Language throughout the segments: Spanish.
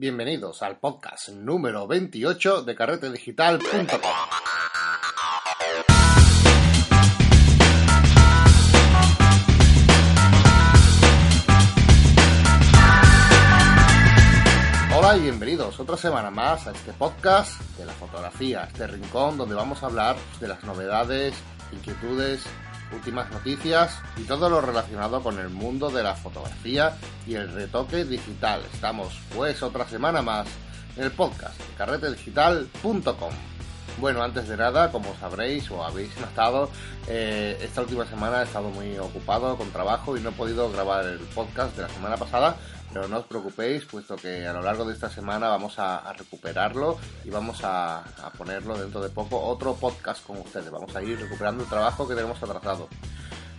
Bienvenidos al podcast número 28 de carretedigital.com. Hola y bienvenidos otra semana más a este podcast de la fotografía, este rincón donde vamos a hablar de las novedades, inquietudes, últimas noticias y todo lo relacionado con el mundo de la fotografía y el retoque digital. Estamos pues otra semana más en el podcast de carretedigital.com. Bueno, antes de nada, como sabréis o habéis notado, eh, esta última semana he estado muy ocupado con trabajo y no he podido grabar el podcast de la semana pasada, pero no os preocupéis, puesto que a lo largo de esta semana vamos a, recuperarlo y vamos a, ponerlo dentro de poco otro podcast con ustedes. Vamos a ir recuperando el trabajo que tenemos atrasado.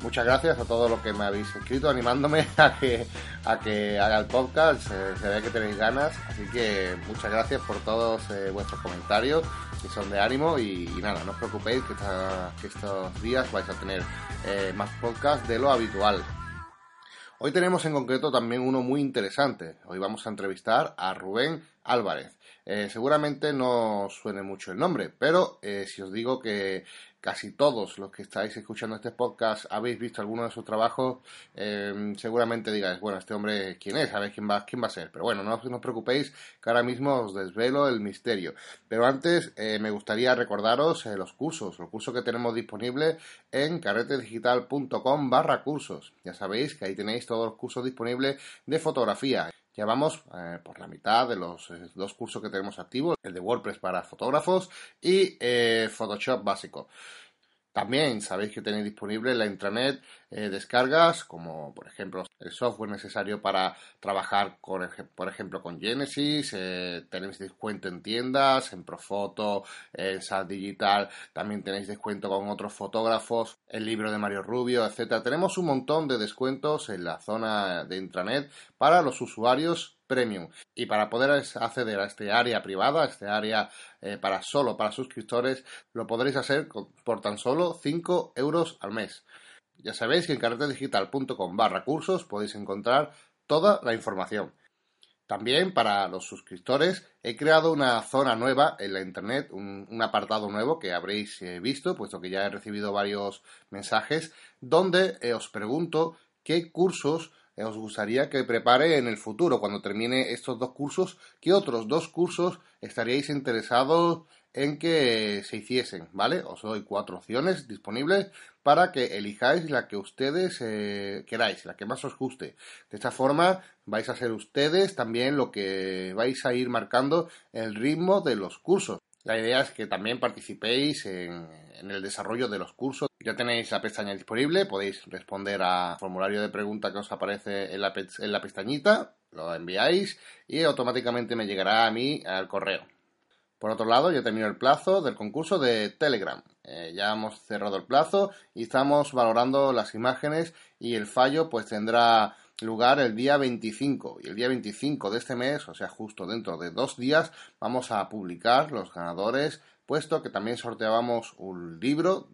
Muchas gracias a todos los que me habéis escrito animándome a que, a que haga el podcast. se ve que tenéis ganas, así que muchas gracias por todos eh, vuestros comentarios que son de ánimo y, nada, no os preocupéis que, que, estos días vais a tener eh, más podcast de lo habitual. Hoy tenemos en concreto también uno muy interesante. Hoy vamos a entrevistar a Rubén Álvarez. Eh, seguramente no suene mucho el nombre, pero eh, si os digo que casi todos los que estáis escuchando este podcast habéis visto alguno de sus trabajos, eh, seguramente digáis, bueno, este hombre, ¿quién es? ¿Sabéis quién va, quién va a ser? Pero bueno, no, os preocupéis, que ahora mismo os desvelo el misterio. Pero antes me gustaría recordaros los cursos, los cursos que tenemos disponibles en carretedigital.com barra cursos. Ya sabéis que ahí tenéis todos los cursos disponibles de fotografía. Ya vamos eh, por la mitad de los eh, dos cursos que tenemos activos, el de WordPress para fotógrafos y eh, Photoshop básico. También sabéis que tenéis disponible la intranet eh, descargas, como por ejemplo el software necesario para trabajar, con, por ejemplo, con Genesis. Eh, tenéis descuento en tiendas, en Profoto, en SAT Digital. También tenéis descuento con otros fotógrafos, el libro de Mario Rubio, etcétera. Tenemos un montón de descuentos en la zona de intranet para los usuarios Premium. Y para poder acceder a este área privada, a este área eh, para solo para suscriptores, lo podréis hacer por tan solo 5 euros al mes. Ya sabéis que en carretedigital.com barra cursos podéis encontrar toda la información. También para los suscriptores he creado una zona nueva en la internet, un, apartado nuevo que habréis eh, visto, puesto que ya he recibido varios mensajes, donde eh, os pregunto qué cursos os gustaría que prepare en el futuro, cuando termine estos dos cursos, qué otros dos cursos estaríais interesados en que se hiciesen, ¿vale? Os doy cuatro opciones disponibles para que elijáis la que ustedes eh, queráis, la que más os guste. De esta forma vais a ser ustedes también lo que vais a ir marcando el ritmo de los cursos. La idea es que también participéis en, el desarrollo de los cursos. Ya tenéis la pestaña disponible, podéis responder al formulario de pregunta que os aparece en la, en la pestañita, lo enviáis y automáticamente me llegará a mí al correo. Por otro lado, ya terminó el plazo del concurso de Telegram. Eh, ya hemos cerrado el plazo y estamos valorando las imágenes y el fallo pues tendrá lugar el día 25 y el día 25 de este mes, o sea, justo dentro de dos días, vamos a publicar los ganadores, puesto que también sorteábamos un libro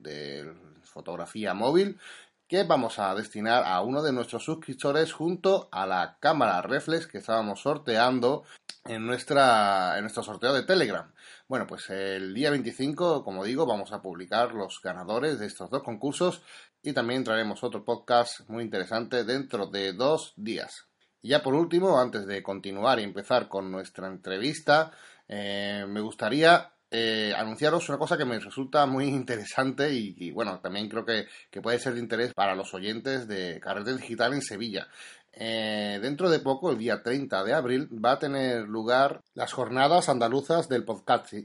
fotografía móvil que vamos a destinar a uno de nuestros suscriptores junto a la cámara reflex que estábamos sorteando en, nuestra, en nuestro sorteo de Telegram. Bueno, pues el día 25, como digo, vamos a publicar los ganadores de estos dos concursos y también traeremos otro podcast muy interesante dentro de dos días. Y ya por último, antes de continuar y empezar con nuestra entrevista, eh, me gustaría eh, anunciaros una cosa que me resulta muy interesante y, bueno, también creo que, puede ser de interés para los oyentes de Carrete Digital en Sevilla. Eh, dentro de poco, el día 30 de abril, va a tener lugar las jornadas andaluzas del,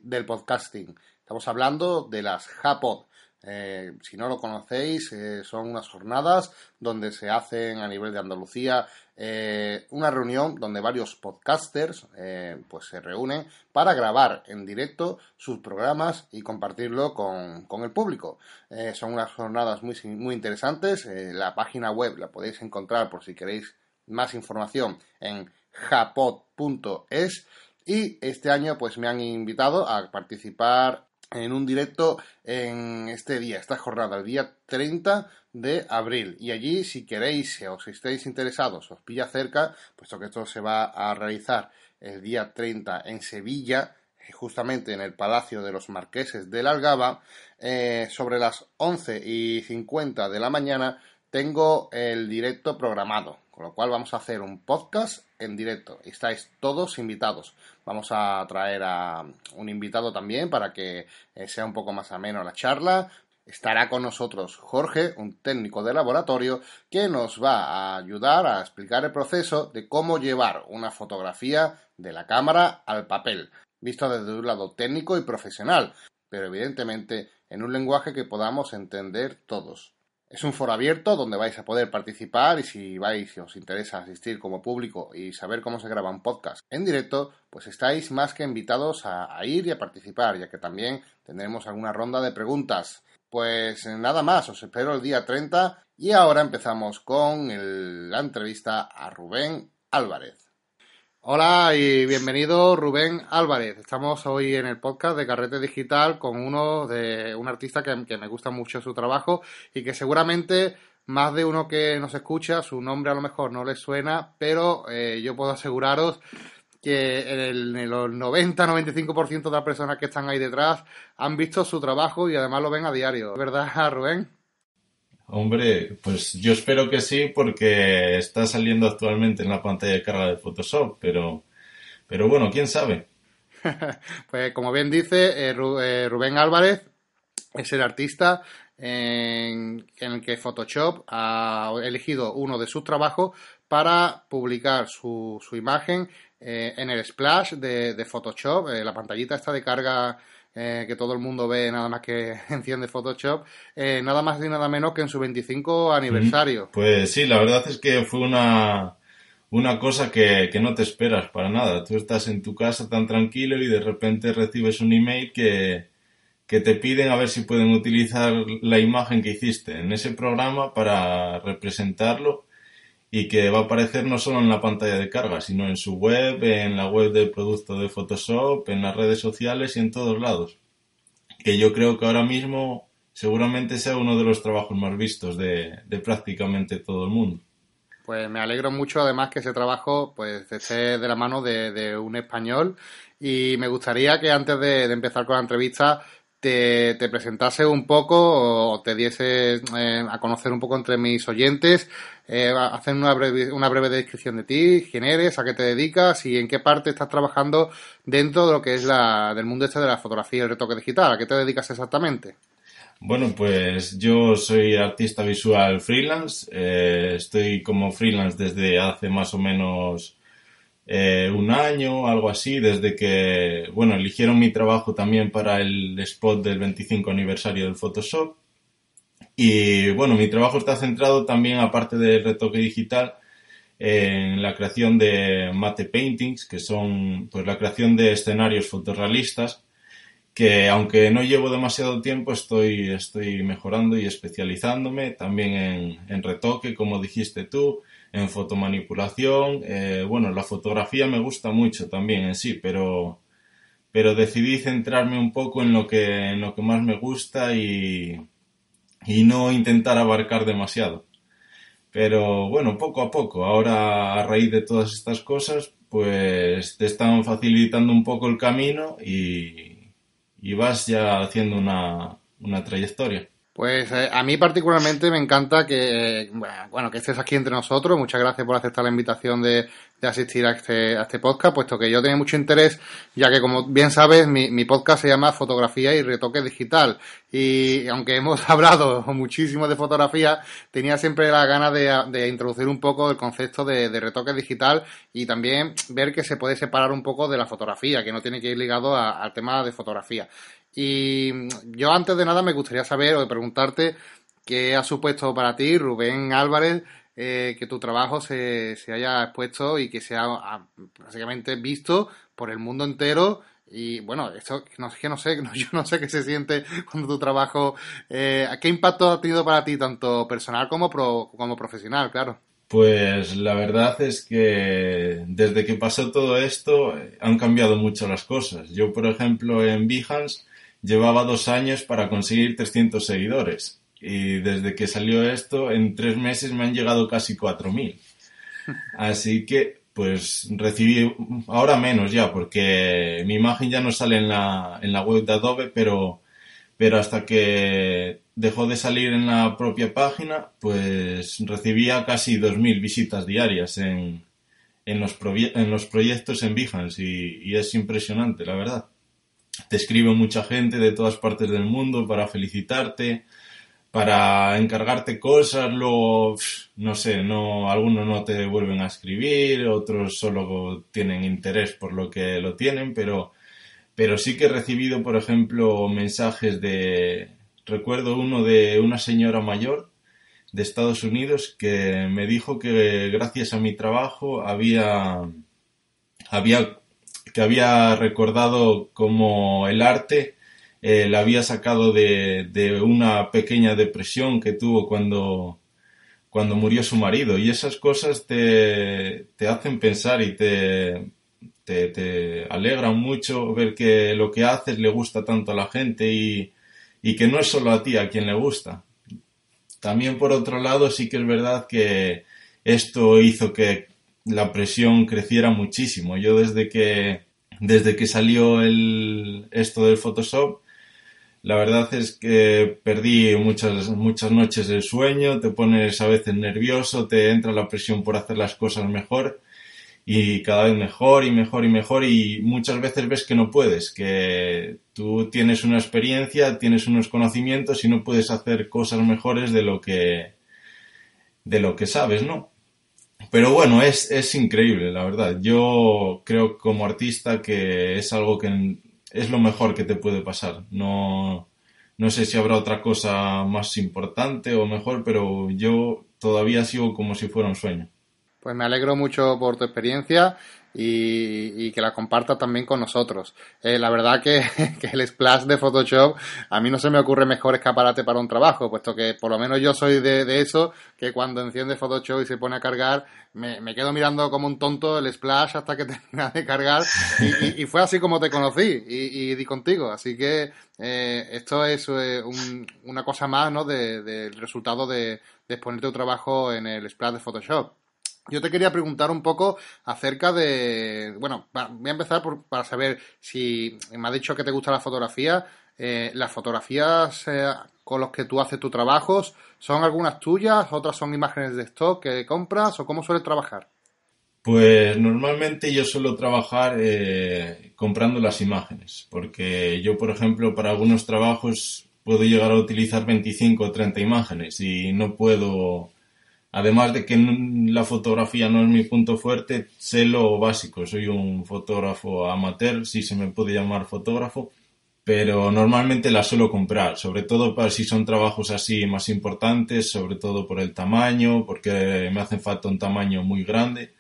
del podcasting. Estamos hablando de las JAPOD. Eh, si no lo conocéis, eh, son unas jornadas donde se hacen a nivel de Andalucía eh, una reunión donde varios podcasters pues se reúnen para grabar en directo sus programas y compartirlo con, el público. son unas jornadas muy, muy interesantes. la página web la podéis encontrar por si queréis más información en japod.es y este año pues me han invitado a participar en un directo en este día, esta jornada, el día 30 de abril. Y allí, si queréis o si estáis interesados, os pilla cerca, puesto que esto se va a realizar el día 30 en Sevilla, justamente en el Palacio de los Marqueses de la Algaba, eh, sobre las 11 y 50 de la mañana tengo el directo programado, con lo cual vamos a hacer un podcast en directo. Estáis todos invitados. Vamos a traer a un invitado también para que eh, sea un poco más ameno la charla. Estará con nosotros Jorge, un técnico de laboratorio, que nos va a ayudar a explicar el proceso de cómo llevar una fotografía de la cámara al papel visto desde un lado técnico y profesional, pero evidentemente en un lenguaje que podamos entender todos. Es un foro abierto donde vais a poder participar y si vais y os interesa asistir como público y saber cómo se graba un podcast en directo, pues estáis más que invitados a, a ir y a participar, ya que también tendremos alguna ronda de preguntas. Pues nada más, os espero el día 30 y ahora empezamos con la entrevista a Rubén Álvarez. Hola y bienvenido Rubén Álvarez. Estamos hoy en el podcast de Carrete Digital con uno de un artista que, me gusta mucho su trabajo y que seguramente más de uno que nos escucha, su nombre a lo mejor no le suena, pero eh, yo puedo aseguraros que en el, en el 90-95% de las personas que están ahí detrás han visto su trabajo y además lo ven a diario. ¿Verdad, Rubén? Hombre, pues yo espero que sí porque está saliendo actualmente en la pantalla de carga de Photoshop, pero, pero bueno, quién sabe. pues como bien dice eh, eh, Rubén Álvarez, es el artista en, el que Photoshop ha elegido uno de sus trabajos para publicar su, su imagen eh, en el splash de, de Photoshop, la pantallita está de carga eh, que todo el mundo ve nada más que enciende Photoshop, eh, nada más y nada menos que en su 25 aniversario. Pues sí, la verdad es que fue una, una cosa que, que, no te esperas para nada. Tú estás en tu casa tan tranquilo y de repente recibes un email que, que te piden a ver si pueden utilizar la imagen que hiciste en ese programa para representarlo y que va a aparecer no solo en la pantalla de carga, sino en su web, en la web del producto de Photoshop, en las redes sociales y en todos lados. Que yo creo que ahora mismo seguramente sea uno de los trabajos más vistos de, prácticamente todo el mundo. Pues me alegro mucho además que ese trabajo pues esté de la mano de, un español y me gustaría que antes de, de empezar con la entrevista te, presentase un poco o te diese eh, a conocer un poco entre mis oyentes, eh, hacer una breve, una breve descripción de ti, quién eres, a qué te dedicas y en qué parte estás trabajando dentro de lo que es la, del mundo este de la fotografía y el retoque digital. ¿A qué te dedicas exactamente? Bueno, pues yo soy artista visual freelance. Eh, estoy como freelance desde hace más o menos eh, un año, algo así, desde que, bueno, eligieron mi trabajo también para el spot del 25 aniversario del Photoshop. Y bueno, mi trabajo está centrado también, aparte del retoque digital, en la creación de mate paintings, que son pues la creación de escenarios fotorrealistas, que aunque no llevo demasiado tiempo, estoy, estoy mejorando y especializándome también en, en retoque, como dijiste tú, en fotomanipulación. Eh, bueno, la fotografía me gusta mucho también en sí, pero, pero decidí centrarme un poco en lo que, en lo que más me gusta y, y no intentar abarcar demasiado. Pero bueno, poco a poco, ahora a raíz de todas estas cosas, pues te están facilitando un poco el camino y, y vas ya haciendo una, una trayectoria. Pues eh, a mí particularmente me encanta que, bueno, que estés aquí entre nosotros. Muchas gracias por aceptar la invitación de, de asistir a este, a este podcast, puesto que yo tenía mucho interés, ya que como bien sabes, mi, mi podcast se llama Fotografía y Retoque Digital. Y aunque hemos hablado muchísimo de fotografía, tenía siempre la gana de, de introducir un poco el concepto de, de, retoque digital y también ver que se puede separar un poco de la fotografía, que no tiene que ir ligado a, al tema de fotografía. Y yo antes de nada me gustaría saber o preguntarte qué ha supuesto para ti, Rubén Álvarez, eh, que tu trabajo se, se, haya expuesto y que sea básicamente visto por el mundo entero. Y bueno, esto no, que no sé, yo no sé qué se siente cuando tu trabajo. Eh, ¿Qué impacto ha tenido para ti, tanto personal como, pro, como profesional, claro? Pues la verdad es que desde que pasó todo esto eh, han cambiado mucho las cosas. Yo, por ejemplo, en Behance llevaba dos años para conseguir 300 seguidores. Y desde que salió esto, en tres meses me han llegado casi 4.000. Así que pues recibí ahora menos ya, porque mi imagen ya no sale en la, en la web de Adobe, pero, pero hasta que dejó de salir en la propia página, pues recibía casi 2.000 visitas diarias en, en, los, en los proyectos en Behance y, y es impresionante, la verdad. Te escribe mucha gente de todas partes del mundo para felicitarte, para encargarte cosas, luego, no sé, no, algunos no te vuelven a escribir, otros solo tienen interés por lo que lo tienen, pero, pero sí que he recibido, por ejemplo, mensajes de, recuerdo uno de una señora mayor de Estados Unidos que me dijo que gracias a mi trabajo había, había, que había recordado como el arte eh, la había sacado de, de, una pequeña depresión que tuvo cuando, cuando murió su marido. Y esas cosas te, te hacen pensar y te, te, te, alegran mucho ver que lo que haces le gusta tanto a la gente y, y que no es solo a ti a quien le gusta. También por otro lado sí que es verdad que esto hizo que la presión creciera muchísimo. Yo desde que desde que salió el, esto del Photoshop la verdad es que perdí muchas, muchas noches de sueño, te pones a veces nervioso, te entra la presión por hacer las cosas mejor y cada vez mejor y mejor y mejor y muchas veces ves que no puedes, que tú tienes una experiencia, tienes unos conocimientos y no puedes hacer cosas mejores de lo que de lo que sabes, ¿no? Pero bueno, es, es increíble, la verdad. Yo creo como artista que es algo que es lo mejor que te puede pasar. No, no sé si habrá otra cosa más importante o mejor, pero yo todavía sigo como si fuera un sueño. Pues me alegro mucho por tu experiencia y, que la compartas también con nosotros. Eh, la verdad que, el splash de Photoshop a mí no se me ocurre mejor escaparate para un trabajo, puesto que por lo menos yo soy de, eso, que cuando enciende Photoshop y se pone a cargar, me, quedo mirando como un tonto el splash hasta que termina de cargar y, fue así como te conocí y, di contigo. Así que eh, esto es eh, una cosa más ¿no? del resultado de, de exponer tu trabajo en el splash de Photoshop. Yo te quería preguntar un poco acerca de, bueno, voy a empezar para saber si me ha dicho que te gusta la fotografía. Eh, las fotografías eh, con las que tú haces tus trabajos, ¿son algunas tuyas? ¿Otras son imágenes de stock que compras? ¿O cómo sueles trabajar? Pues normalmente yo suelo trabajar eh, comprando las imágenes, porque yo, por ejemplo, para algunos trabajos puedo llegar a utilizar 25 o 30 imágenes y no puedo Además de que la fotografía no es mi punto fuerte, sé lo básico. Soy un fotógrafo amateur, si se me puede llamar fotógrafo, pero normalmente la suelo comprar, sobre todo para si son trabajos así más importantes, sobre todo por el tamaño, porque me hace falta un tamaño muy grande.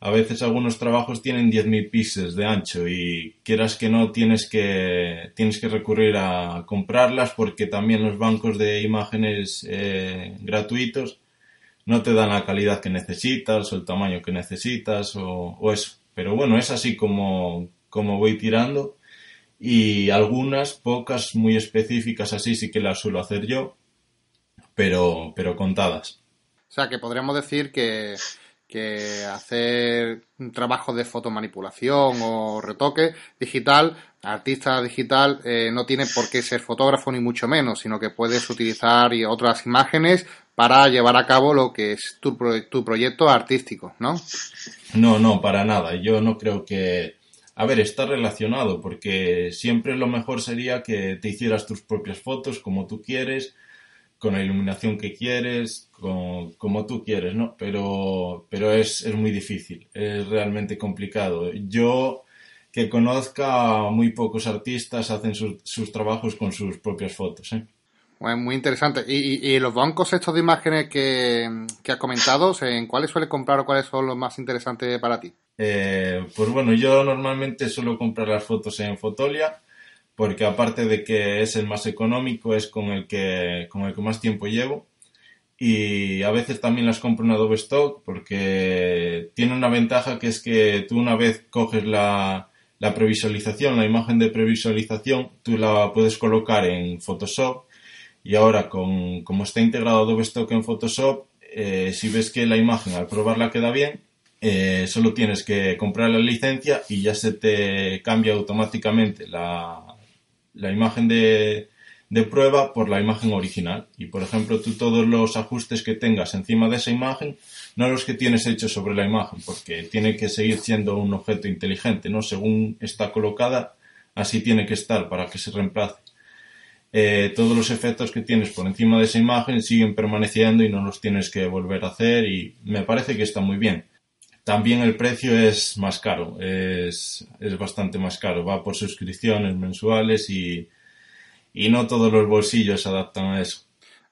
A veces algunos trabajos tienen 10.000 píxeles de ancho y quieras que no tienes que, tienes que recurrir a comprarlas porque también los bancos de imágenes eh, gratuitos no te dan la calidad que necesitas o el tamaño que necesitas o, eso. Pero bueno, es así como, como voy tirando y algunas, pocas, muy específicas así sí que las suelo hacer yo, pero, pero contadas. O sea, que podríamos decir que, que hacer un trabajo de fotomanipulación o retoque digital, artista digital, eh, no tiene por qué ser fotógrafo ni mucho menos, sino que puedes utilizar otras imágenes para llevar a cabo lo que es tu, tu proyecto artístico, ¿no? No, no, para nada. Yo no creo que... A ver, está relacionado porque siempre lo mejor sería que te hicieras tus propias fotos como tú quieres, con la iluminación que quieres, con, como tú quieres, ¿no? Pero, pero es, es muy difícil, es realmente complicado. Yo que conozca muy pocos artistas hacen sus, sus trabajos con sus propias fotos, ¿eh? Muy interesante. ¿Y, los bancos estos de imágenes que, has comentado, en cuáles sueles comprar o cuáles son los más interesantes para ti? Eh, pues bueno, yo normalmente suelo comprar las fotos en Fotolia porque aparte de que es el más económico, es con el que, con el que más tiempo llevo. Y a veces también las compro en Adobe Stock porque tiene una ventaja que es que tú una vez coges la, la previsualización, la imagen de previsualización, tú la puedes colocar en Photoshop y ahora, con, como está integrado Adobe Stock en Photoshop, eh, si ves que la imagen al probarla queda bien, eh, solo tienes que comprar la licencia y ya se te cambia automáticamente la, la imagen de, de prueba por la imagen original. Y por ejemplo, tú todos los ajustes que tengas encima de esa imagen, no los que tienes hechos sobre la imagen, porque tiene que seguir siendo un objeto inteligente, ¿no? Según está colocada, así tiene que estar para que se reemplace. Eh, todos los efectos que tienes por encima de esa imagen siguen permaneciendo y no los tienes que volver a hacer y me parece que está muy bien. También el precio es más caro, es, es bastante más caro, va por suscripciones mensuales y, y no todos los bolsillos se adaptan a eso.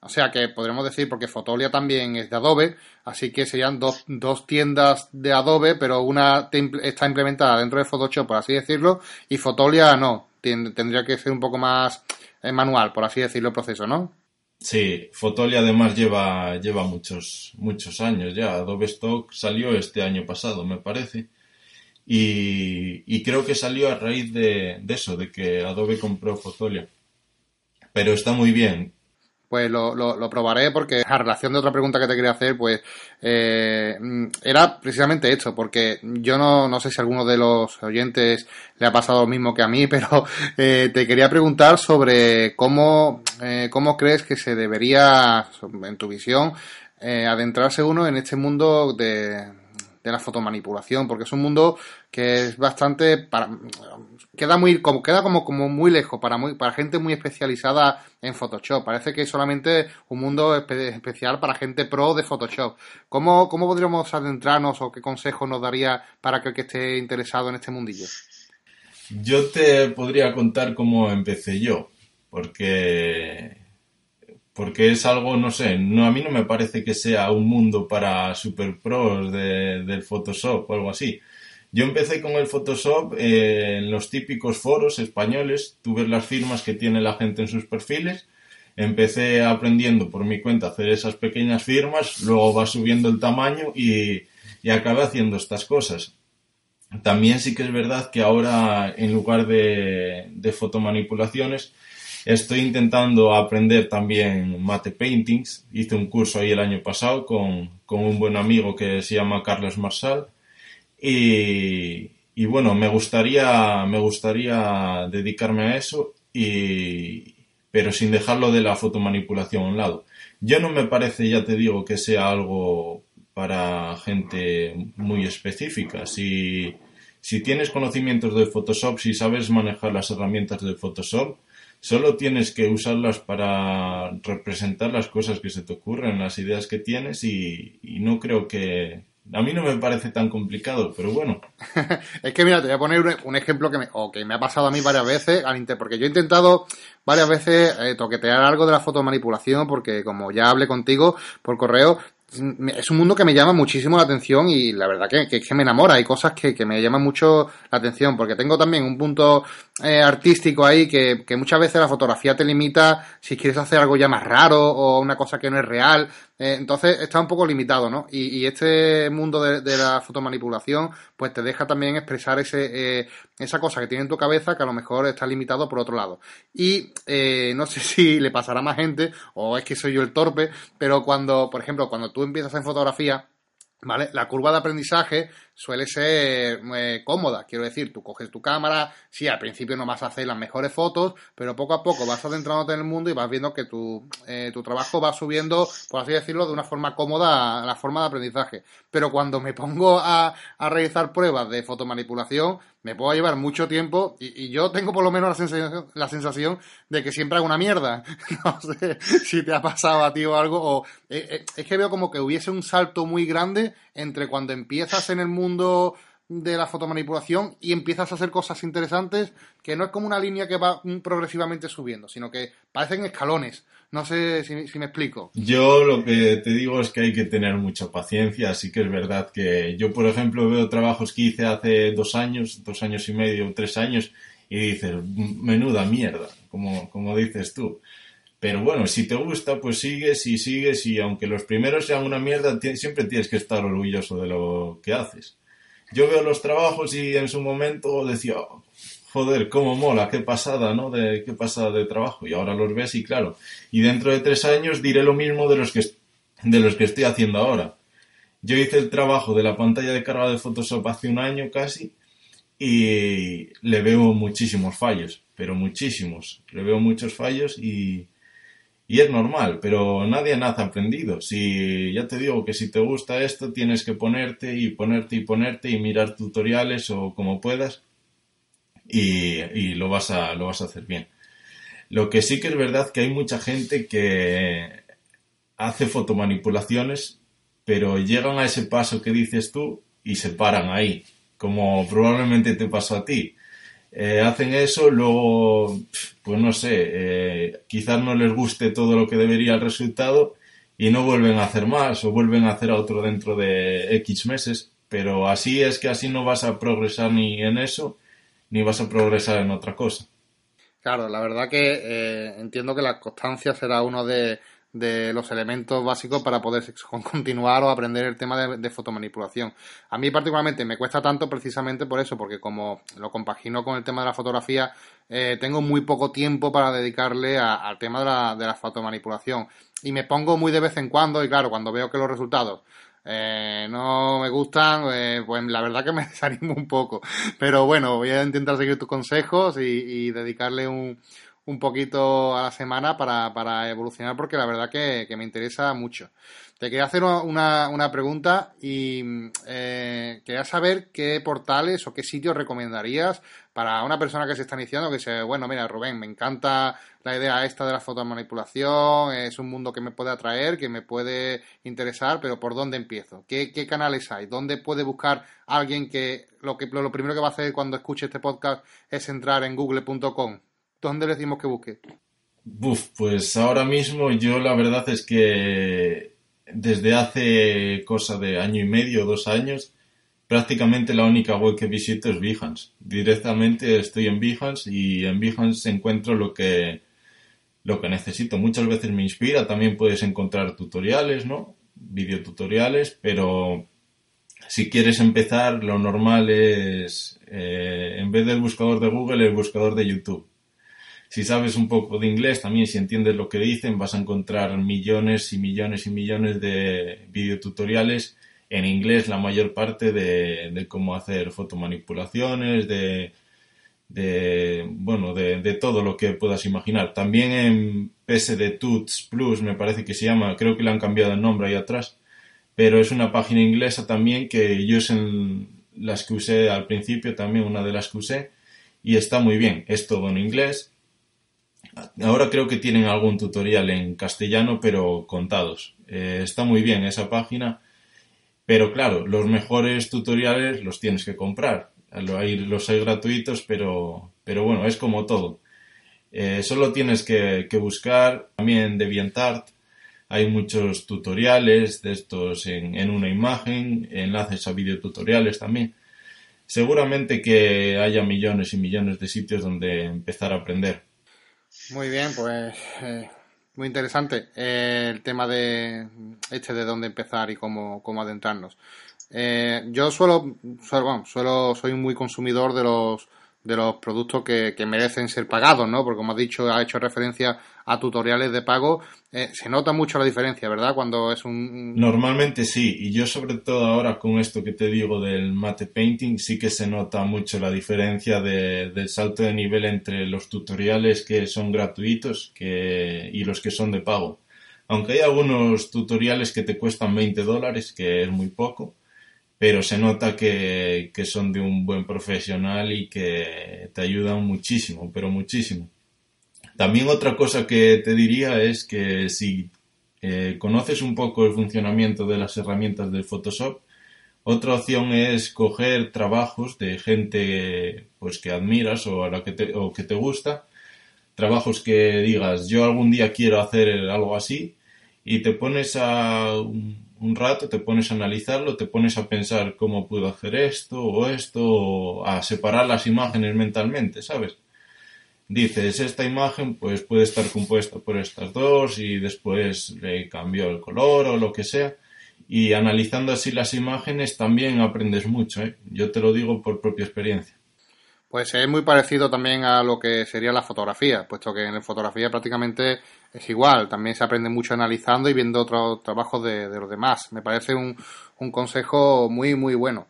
O sea que podríamos decir, porque Fotolia también es de Adobe, así que serían dos, dos tiendas de Adobe, pero una está implementada dentro de Photoshop, por así decirlo, y Fotolia no. Tendría que ser un poco más eh, manual, por así decirlo, el proceso, ¿no? Sí, Fotolia además lleva, lleva muchos, muchos años ya. Adobe Stock salió este año pasado, me parece. Y, creo que salió a raíz de, de eso, de que Adobe compró Fotolia. Pero está muy bien pues lo, lo, probaré porque a relación de otra pregunta que te quería hacer, pues eh, era precisamente esto, porque yo no, no sé si a alguno de los oyentes le ha pasado lo mismo que a mí, pero eh, te quería preguntar sobre cómo, eh, cómo crees que se debería, en tu visión, adentrarse uno en este mundo de, de la fotomanipulación, porque es un mundo que es bastante para, queda muy como queda como, como muy lejos para muy para gente muy especializada en Photoshop. Parece que es solamente un mundo especial para gente pro de Photoshop. ¿Cómo, cómo podríamos adentrarnos o qué consejo nos daría para que el que esté interesado en este mundillo? Yo te podría contar cómo empecé yo, porque porque es algo, no sé, no, a mí no me parece que sea un mundo para super pros de, del Photoshop o algo así. Yo empecé con el Photoshop eh, en los típicos foros españoles, tú ves las firmas que tiene la gente en sus perfiles, empecé aprendiendo por mi cuenta a hacer esas pequeñas firmas, luego va subiendo el tamaño y, y acabé haciendo estas cosas. También sí que es verdad que ahora en lugar de, de fotomanipulaciones, Estoy intentando aprender también mate paintings. Hice un curso ahí el año pasado con, un buen amigo que se llama Carlos Marsal. Y, y, bueno, me gustaría, me gustaría dedicarme a eso, y, pero sin dejarlo de la fotomanipulación a un lado. Yo no me parece, ya te digo, que sea algo para gente muy específica. Si, si tienes conocimientos de Photoshop, si sabes manejar las herramientas de Photoshop, Solo tienes que usarlas para representar las cosas que se te ocurren, las ideas que tienes y, no creo que... A mí no me parece tan complicado, pero bueno. es que mira, te voy a poner un, ejemplo que me, o que me ha pasado a mí varias veces, porque yo he intentado varias veces eh, toquetear algo de la fotomanipulación, porque como ya hablé contigo por correo, es un mundo que me llama muchísimo la atención y la verdad que, que, me enamora. Hay cosas que, que, me llaman mucho la atención porque tengo también un punto eh, artístico ahí que, que, muchas veces la fotografía te limita si quieres hacer algo ya más raro o una cosa que no es real. Eh, entonces está un poco limitado, ¿no? Y, este mundo de, de, la fotomanipulación pues te deja también expresar ese, eh, esa cosa que tiene en tu cabeza que a lo mejor está limitado por otro lado. Y eh, no sé si le pasará a más gente o es que soy yo el torpe, pero cuando, por ejemplo, cuando tú empiezas en fotografía, ¿Vale? La curva de aprendizaje suele ser eh, cómoda. Quiero decir, tú coges tu cámara, sí, al principio no vas a hacer las mejores fotos, pero poco a poco vas adentrándote en el mundo y vas viendo que tu, eh, tu trabajo va subiendo, por así decirlo, de una forma cómoda la forma de aprendizaje. Pero cuando me pongo a, a realizar pruebas de fotomanipulación, me puedo llevar mucho tiempo y, yo tengo por lo menos la sensación, la sensación de que siempre hago una mierda. no sé si te ha pasado a ti o algo. O, eh, eh, es que veo como que hubiese un salto muy grande entre cuando empiezas en el mundo de la fotomanipulación y empiezas a hacer cosas interesantes que no es como una línea que va progresivamente subiendo, sino que parecen escalones. No sé si, me explico. Yo lo que te digo es que hay que tener mucha paciencia, así que es verdad que yo, por ejemplo, veo trabajos que hice hace dos años, dos años y medio, tres años, y dices, menuda mierda, como, como dices tú. Pero bueno, si te gusta, pues sigues y sigues y aunque los primeros sean una mierda, siempre tienes que estar orgulloso de lo que haces. Yo veo los trabajos y en su momento decía, joder, cómo mola, qué pasada, ¿no? De, qué pasada de trabajo. Y ahora los ves y claro. Y dentro de tres años diré lo mismo de los que, de los que estoy haciendo ahora. Yo hice el trabajo de la pantalla de carga de Photoshop hace un año casi y le veo muchísimos fallos, pero muchísimos. Le veo muchos fallos y, y es normal, pero nadie nace aprendido. Si ya te digo que si te gusta esto, tienes que ponerte y ponerte y ponerte y mirar tutoriales o como puedas y, y lo, vas a, lo vas a hacer bien. Lo que sí que es verdad que hay mucha gente que hace fotomanipulaciones, pero llegan a ese paso que dices tú y se paran ahí, como probablemente te pasó a ti. Eh, hacen eso, luego, pues no sé, eh, quizás no les guste todo lo que debería el resultado y no vuelven a hacer más o vuelven a hacer otro dentro de X meses, pero así es que así no vas a progresar ni en eso ni vas a progresar en otra cosa. Claro, la verdad que eh, entiendo que la constancia será uno de, de los elementos básicos para poder continuar o aprender el tema de, fotomanipulación. A mí particularmente me cuesta tanto precisamente por eso, porque como lo compagino con el tema de la fotografía, eh, tengo muy poco tiempo para dedicarle al tema de la, de la fotomanipulación. Y me pongo muy de vez en cuando y claro, cuando veo que los resultados eh, no me gustan, eh, pues la verdad que me desanimo un poco. Pero bueno, voy a intentar seguir tus consejos y dedicarle un, un poquito a la semana para, para evolucionar porque la verdad que, me interesa mucho. Te quería hacer una, una pregunta y eh, quería saber qué portales o qué sitios recomendarías para una persona que se está iniciando, que se, bueno, mira, Rubén, me encanta la idea esta de la fotomanipulación, es un mundo que me puede atraer, que me puede interesar, pero ¿por dónde empiezo? ¿Qué, qué canales hay? ¿Dónde puede buscar alguien que lo, que lo primero que va a hacer cuando escuche este podcast es entrar en google.com? ¿Dónde decimos que busque? Pues ahora mismo yo la verdad es que desde hace cosa de año y medio, dos años, prácticamente la única web que visito es Behance. Directamente estoy en Behance y en Behance encuentro lo que, lo que necesito. Muchas veces me inspira, también puedes encontrar tutoriales, ¿no? Videotutoriales, pero si quieres empezar, lo normal es, eh, en vez del buscador de Google, el buscador de YouTube. Si sabes un poco de inglés, también si entiendes lo que dicen, vas a encontrar millones y millones y millones de videotutoriales en inglés, la mayor parte de, cómo hacer fotomanipulaciones, de, de bueno, de, todo lo que puedas imaginar. También en PSD Tuts Plus, me parece que se llama, creo que le han cambiado el nombre ahí atrás, pero es una página inglesa también que yo es las que usé al principio, también una de las que usé, y está muy bien, es todo en inglés Ahora creo que tienen algún tutorial en castellano, pero contados. Eh, está muy bien esa página, pero claro, los mejores tutoriales los tienes que comprar. Los hay gratuitos, pero, pero bueno, es como todo. Eh, solo tienes que, buscar también DeviantArt. Hay muchos tutoriales de estos en, en una imagen, enlaces a videotutoriales también. Seguramente que haya millones y millones de sitios donde empezar a aprender. Muy bien, pues eh, muy interesante eh, el tema de este de dónde empezar y cómo, cómo adentrarnos. Eh, yo suelo, suelo, suelo, soy muy consumidor de los de los productos que, merecen ser pagados, ¿no? Porque como has dicho, ha hecho referencia a tutoriales de pago, eh, se nota mucho la diferencia, ¿verdad? Cuando es un... Normalmente sí, y yo sobre todo ahora con esto que te digo del mate painting, sí que se nota mucho la diferencia del salto de nivel entre los tutoriales que son gratuitos que, y los que son de pago. Aunque hay algunos tutoriales que te cuestan 20 dólares, que es muy poco, pero se nota que, son de un buen profesional y que te ayudan muchísimo, pero muchísimo. También otra cosa que te diría es que si eh, conoces un poco el funcionamiento de las herramientas del Photoshop, otra opción es coger trabajos de gente pues que admiras o a la que te, o que te gusta, trabajos que digas yo algún día quiero hacer algo así y te pones a un rato, te pones a analizarlo, te pones a pensar cómo puedo hacer esto o esto, a separar las imágenes mentalmente, ¿sabes? Dices, esta imagen pues puede estar compuesta por estas dos y después le cambió el color o lo que sea. Y analizando así las imágenes también aprendes mucho, ¿eh? Yo te lo digo por propia experiencia. Pues es muy parecido también a lo que sería la fotografía, puesto que en fotografía prácticamente es igual. También se aprende mucho analizando y viendo otros trabajos de, los demás. Me parece un, un consejo muy, muy bueno.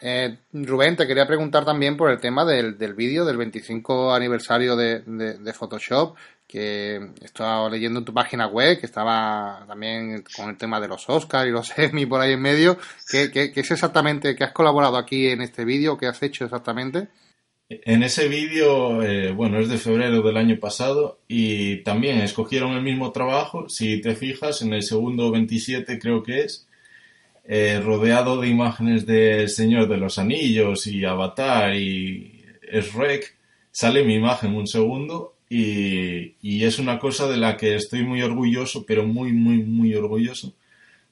Eh, Rubén, te quería preguntar también por el tema del, del vídeo del 25 aniversario de, de, Photoshop, que estaba leyendo en tu página web, que estaba también con el tema de los Oscars y los Emmy por ahí en medio. ¿Qué, qué, qué es exactamente, qué has colaborado aquí en este vídeo? ¿Qué has hecho exactamente? En ese vídeo, eh, bueno, es de febrero del año pasado y también escogieron el mismo trabajo. Si te fijas, en el segundo 27 creo que es, eh, rodeado de imágenes del Señor de los Anillos y Avatar y Shrek, sale mi imagen un segundo y, es una cosa de la que estoy muy orgulloso, pero muy, muy, muy orgulloso,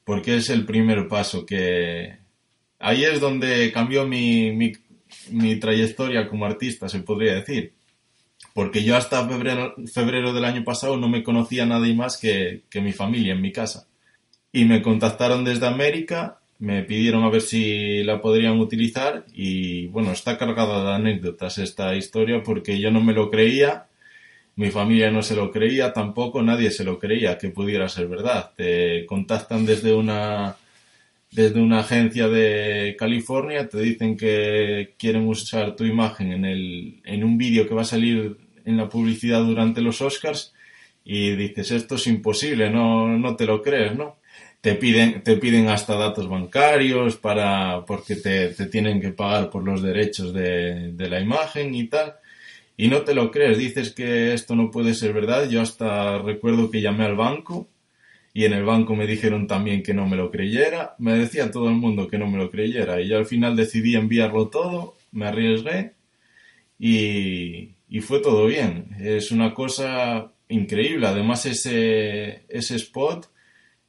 porque es el primer paso que... Ahí es donde cambió mi mi trayectoria como artista, se podría decir. Porque yo hasta febrero, febrero del año pasado no me conocía nadie más que, que mi familia en mi casa. Y me contactaron desde América, me pidieron a ver si la podrían utilizar y bueno, está cargada de anécdotas esta historia porque yo no me lo creía, mi familia no se lo creía tampoco, nadie se lo creía que pudiera ser verdad. Te contactan desde una desde una agencia de California, te dicen que quieren usar tu imagen en, el, en un vídeo que va a salir en la publicidad durante los Oscars y dices, esto es imposible, no, no te lo crees, ¿no? Te piden, te piden hasta datos bancarios para, porque te, te tienen que pagar por los derechos de, de la imagen y tal. Y no te lo crees, dices que esto no puede ser verdad. Yo hasta recuerdo que llamé al banco y en el banco me dijeron también que no me lo creyera, me decía todo el mundo que no me lo creyera y yo al final decidí enviarlo todo, me arriesgué y, y fue todo bien. Es una cosa increíble, además ese, ese spot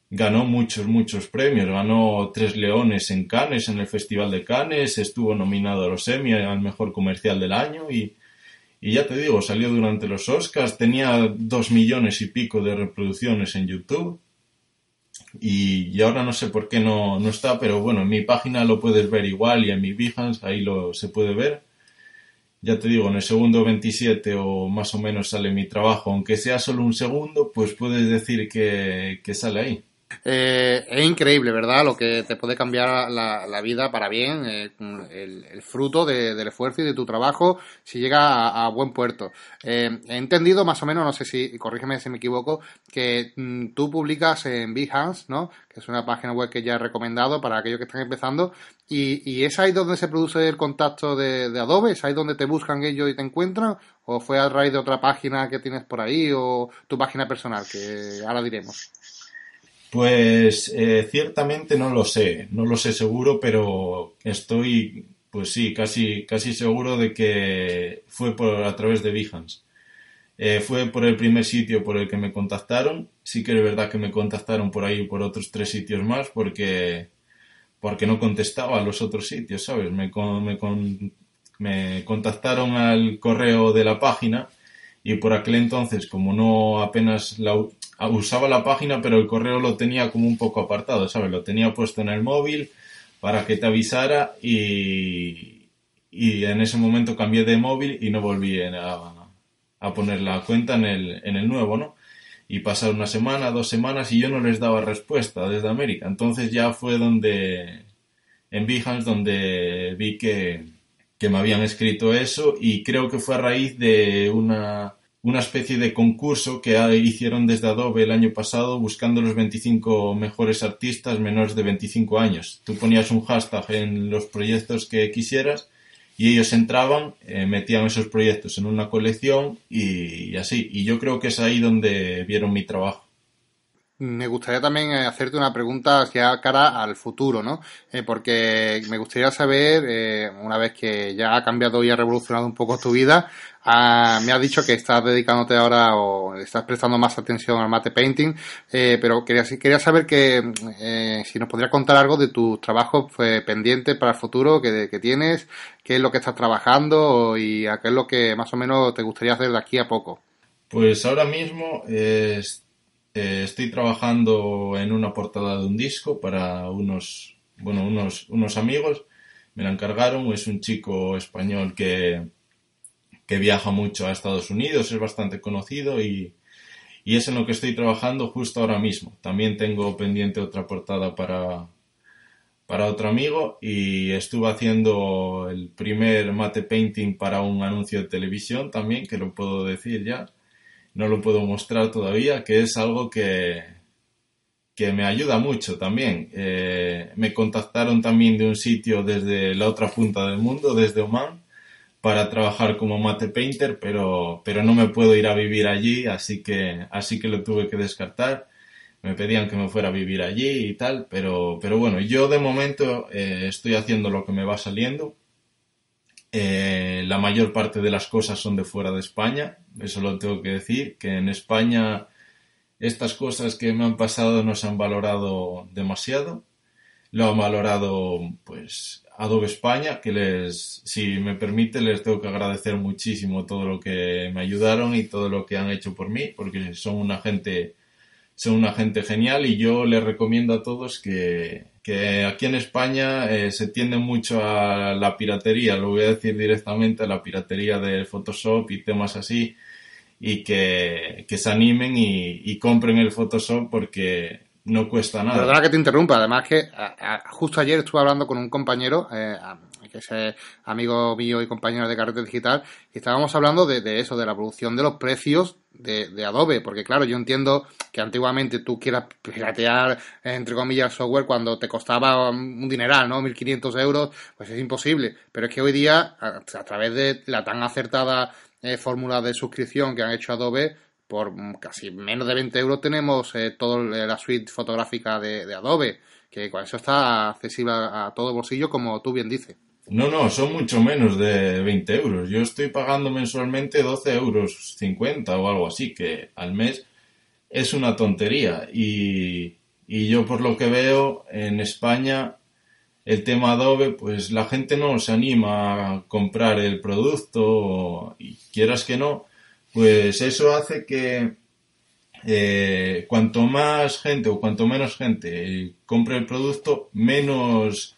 ganó muchos, muchos premios, ganó tres leones en Cannes, en el Festival de Cannes, estuvo nominado a los Emmy al mejor comercial del año y, y ya te digo, salió durante los Oscars, tenía dos millones y pico de reproducciones en YouTube y, ahora no sé por qué no, no, está, pero bueno, en mi página lo puedes ver igual y en mi Behance ahí lo se puede ver. Ya te digo, en el segundo 27 o más o menos sale mi trabajo, aunque sea solo un segundo, pues puedes decir que, que sale ahí. Eh, es increíble, ¿verdad? Lo que te puede cambiar la, vida para bien, eh, el, fruto del esfuerzo y de tu trabajo si llega a, buen puerto. Eh, he entendido más o menos, no sé si, corrígeme si me equivoco, que mm, tú publicas en Behance, ¿no? Que es una página web que ya he recomendado para aquellos que están empezando. Y, y es ahí donde se produce el contacto de, de Adobe, es ahí donde te buscan ellos y te encuentran, o fue a raíz de otra página que tienes por ahí, o tu página personal, que ahora diremos. Pues eh, ciertamente no lo sé, no lo sé seguro, pero estoy, pues sí, casi, casi seguro de que fue por, a través de Behance. Eh, fue por el primer sitio por el que me contactaron. Sí que es verdad que me contactaron por ahí por otros tres sitios más porque, porque no contestaba a los otros sitios, ¿sabes? Me, me, me contactaron al correo de la página y por aquel entonces, como no apenas la, usaba la página, pero el correo lo tenía como un poco apartado, ¿sabes? Lo tenía puesto en el móvil para que te avisara y, y en ese momento cambié de móvil y no volví a, a poner la cuenta en el, en el nuevo, ¿no? Y pasaron una semana, dos semanas y yo no les daba respuesta desde América. Entonces ya fue donde, en Behance, donde vi que, que me habían escrito eso y creo que fue a raíz de una una especie de concurso que hicieron desde Adobe el año pasado buscando los 25 mejores artistas menores de 25 años. Tú ponías un hashtag en los proyectos que quisieras y ellos entraban, eh, metían esos proyectos en una colección y, así. Y yo creo que es ahí donde vieron mi trabajo. Me gustaría también eh, hacerte una pregunta hacia cara al futuro, ¿no? Eh, porque me gustaría saber, una vez que ya ha cambiado y ha revolucionado un poco tu vida, Ah, me has dicho que estás dedicándote ahora o estás prestando más atención al mate painting, eh, pero quería, quería saber que eh, si nos podrías contar algo de tus trabajos pendientes para el futuro que, que, tienes, qué es lo que estás trabajando y a qué es lo que más o menos te gustaría hacer de aquí a poco. Pues ahora mismo eh, estoy trabajando en una portada de un disco para unos, bueno, unos, unos amigos. Me la encargaron, es un chico español que que viaja mucho a Estados Unidos, es bastante conocido y, y es en lo que estoy trabajando justo ahora mismo. También tengo pendiente otra portada para, para otro amigo y estuve haciendo el primer mate painting para un anuncio de televisión también, que lo puedo decir ya. No lo puedo mostrar todavía, que es algo que, que me ayuda mucho también. Eh, me contactaron también de un sitio desde la otra punta del mundo, desde Oman, para trabajar como mate painter, pero, pero no me puedo ir a vivir allí, así que, así que lo tuve que descartar. Me pedían que me fuera a vivir allí y tal, pero, pero bueno, yo de momento eh, estoy haciendo lo que me va saliendo. Eh, la mayor parte de las cosas son de fuera de España, eso lo tengo que decir, que en España estas cosas que me han pasado no se han valorado demasiado. Lo han valorado, pues, Adobe España, que les, si me permite, les tengo que agradecer muchísimo todo lo que me ayudaron y todo lo que han hecho por mí, porque son una gente, son una gente genial y yo les recomiendo a todos que, que aquí en España eh, se tiende mucho a la piratería, lo voy a decir directamente, a la piratería de Photoshop y temas así, y que, que se animen y, y compren el Photoshop porque no cuesta nada. Perdona que te interrumpa, además que justo ayer estuve hablando con un compañero, eh, que es eh, amigo mío y compañero de Carrete Digital, y estábamos hablando de, eso, de la producción de los precios de, Adobe, porque claro, yo entiendo que antiguamente tú quieras piratear, entre comillas, software cuando te costaba un dineral, ¿no? 1.500 euros, pues es imposible, pero es que hoy día, a, través de la tan acertada eh, fórmula de suscripción que han hecho Adobe, por casi menos de 20 euros tenemos eh, toda la suite fotográfica de, Adobe, que con eso está accesible a, todo bolsillo, como tú bien dices. No, no, son mucho menos de 20 euros. Yo estoy pagando mensualmente 12 euros 50 o algo así, que al mes es una tontería. Y, y yo por lo que veo en España, el tema Adobe, pues la gente no se anima a comprar el producto y quieras que no, pues eso hace que eh, cuanto más gente o cuanto menos gente compre el producto, menos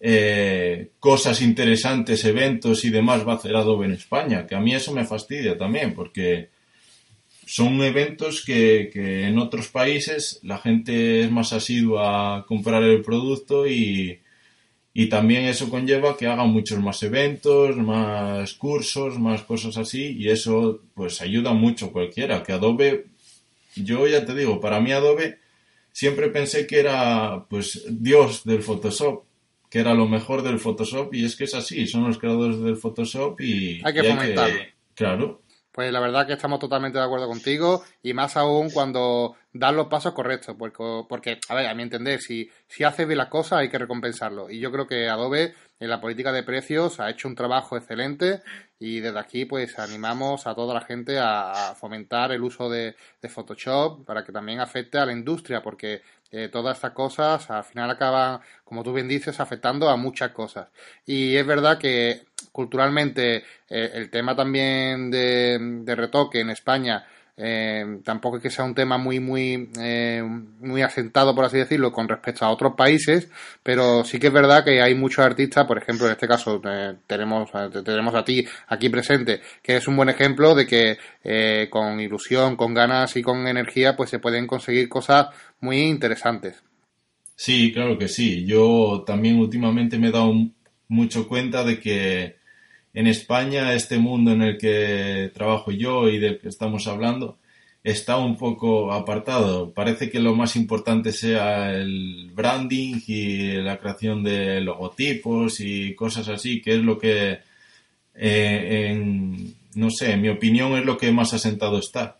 eh, cosas interesantes, eventos y demás va a hacer Adobe en España, que a mí eso me fastidia también, porque son eventos que, que en otros países la gente es más asidua a comprar el producto y, y también eso conlleva que hagan muchos más eventos, más cursos, más cosas así, y eso pues ayuda mucho cualquiera. Que Adobe, yo ya te digo, para mí Adobe siempre pensé que era pues Dios del Photoshop, que era lo mejor del Photoshop, y es que es así, son los creadores del Photoshop y hay que fomentarlo. claro. Pues la verdad que estamos totalmente de acuerdo contigo y más aún cuando das los pasos correctos, porque, porque a ver, a mi entender, si, si haces bien las cosas hay que recompensarlo. Y yo creo que Adobe en la política de precios ha hecho un trabajo excelente y desde aquí pues animamos a toda la gente a, fomentar el uso de, Photoshop para que también afecte a la industria, porque eh, todas estas cosas al final acaban, como tú bien dices, afectando a muchas cosas. Y es verdad que culturalmente eh, el tema también de, de, retoque en España eh, tampoco es que sea un tema muy muy eh, muy asentado por así decirlo con respecto a otros países pero sí que es verdad que hay muchos artistas por ejemplo en este caso tenemos tenemos a ti aquí presente que es un buen ejemplo de que con ilusión con ganas y con energía pues se pueden conseguir cosas muy interesantes. Sí claro que sí. Yo también últimamente me he dado mucho cuenta de que en España este mundo en el que trabajo yo y del que estamos hablando está un poco apartado. Parece que lo más importante sea el branding y la creación de logotipos y cosas así, que es lo que, eh, no sé, en mi opinión es lo que más asentado está.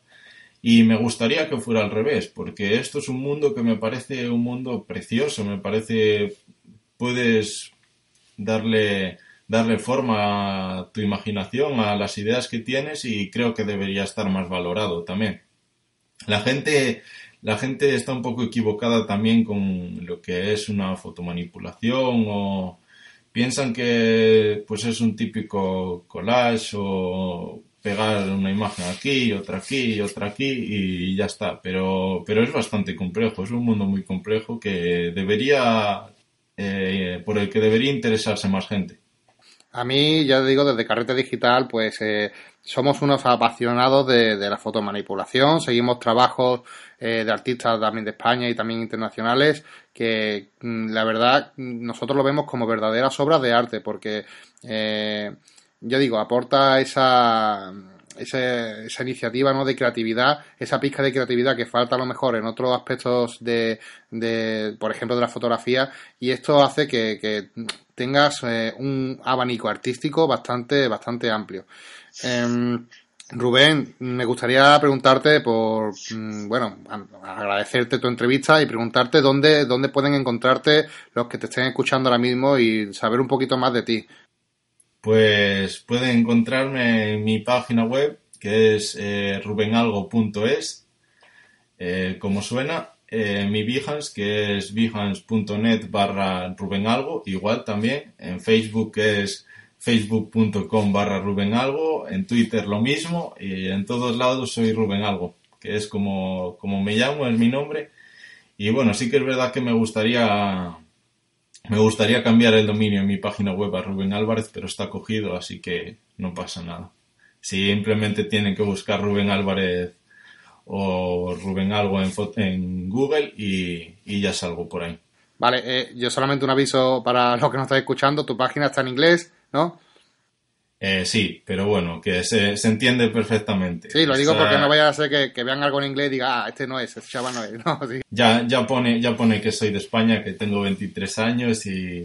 Y me gustaría que fuera al revés, porque esto es un mundo que me parece un mundo precioso, me parece, puedes darle darle forma a tu imaginación, a las ideas que tienes y creo que debería estar más valorado también. La gente, la gente está un poco equivocada también con lo que es una fotomanipulación o piensan que pues es un típico collage o pegar una imagen aquí, otra aquí, otra aquí y ya está. Pero, pero es bastante complejo, es un mundo muy complejo que debería, eh, por el que debería interesarse más gente. A mí, ya digo, desde Carrete Digital, pues eh, somos unos apasionados de, de, la fotomanipulación, seguimos trabajos eh, de artistas también de España y también internacionales, que mm, la verdad nosotros lo vemos como verdaderas obras de arte, porque, eh, ya digo, aporta esa, esa, esa, iniciativa ¿no? de creatividad, esa pizca de creatividad que falta a lo mejor en otros aspectos de, de por ejemplo, de la fotografía, y esto hace que, que tengas eh, un abanico artístico bastante, bastante amplio. Eh, Rubén, me gustaría preguntarte por, mm, bueno, agradecerte tu entrevista y preguntarte dónde, dónde pueden encontrarte los que te estén escuchando ahora mismo y saber un poquito más de ti. Pues pueden encontrarme en mi página web, que es eh, rubenalgo.es, eh, como suena, eh, mi Behance, que es behance.net barra rubenalgo, igual también, en Facebook, que es facebook.com barra rubenalgo, en Twitter lo mismo, y en todos lados soy rubenalgo, que es como, como me llamo, es mi nombre. Y bueno, sí que es verdad que me gustaría me gustaría cambiar el dominio en mi página web a Rubén Álvarez, pero está cogido, así que no pasa nada. Simplemente tienen que buscar Rubén Álvarez o Rubén Algo en, Google y, y, ya salgo por ahí. Vale, eh, yo solamente un aviso para los que nos estáis escuchando, tu página está en inglés, ¿no? Eh, sí, pero bueno, que se, se, entiende perfectamente. Sí, lo digo o sea, porque no vaya a ser que, que, vean algo en inglés y digan, ah, este no es, este chaval no es. No, sí. ya, ya, pone, ya pone que soy de España, que tengo 23 años y,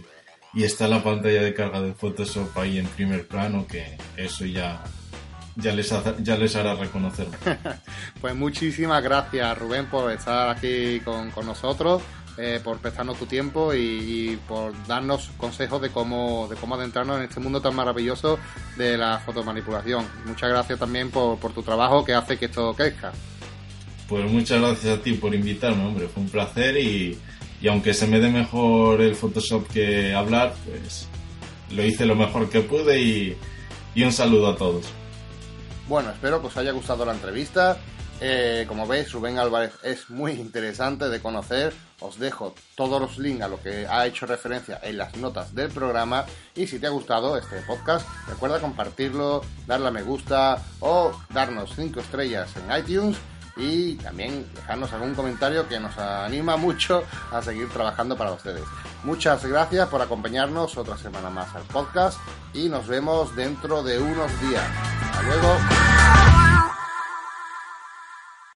y está la pantalla de carga de Photoshop ahí en primer plano, que eso ya, ya, les, ha, ya les hará reconocer. pues muchísimas gracias, Rubén, por estar aquí con, con nosotros eh, por prestarnos tu tiempo y, y, por darnos consejos de cómo, de cómo adentrarnos en este mundo tan maravilloso de la fotomanipulación. Muchas gracias también por, por tu trabajo que hace que esto crezca. Pues muchas gracias a ti por invitarme, hombre, fue un placer y, y aunque se me dé mejor el Photoshop que hablar, pues lo hice lo mejor que pude y, y un saludo a todos. Bueno, espero que os haya gustado la entrevista. Eh, como veis, Rubén Álvarez es muy interesante de conocer. Os dejo todos los links a lo que ha hecho referencia en las notas del programa. Y si te ha gustado este podcast, recuerda compartirlo, darle a me gusta o darnos 5 estrellas en iTunes. Y también dejarnos algún comentario que nos anima mucho a seguir trabajando para ustedes. Muchas gracias por acompañarnos otra semana más al podcast y nos vemos dentro de unos días. Hasta luego.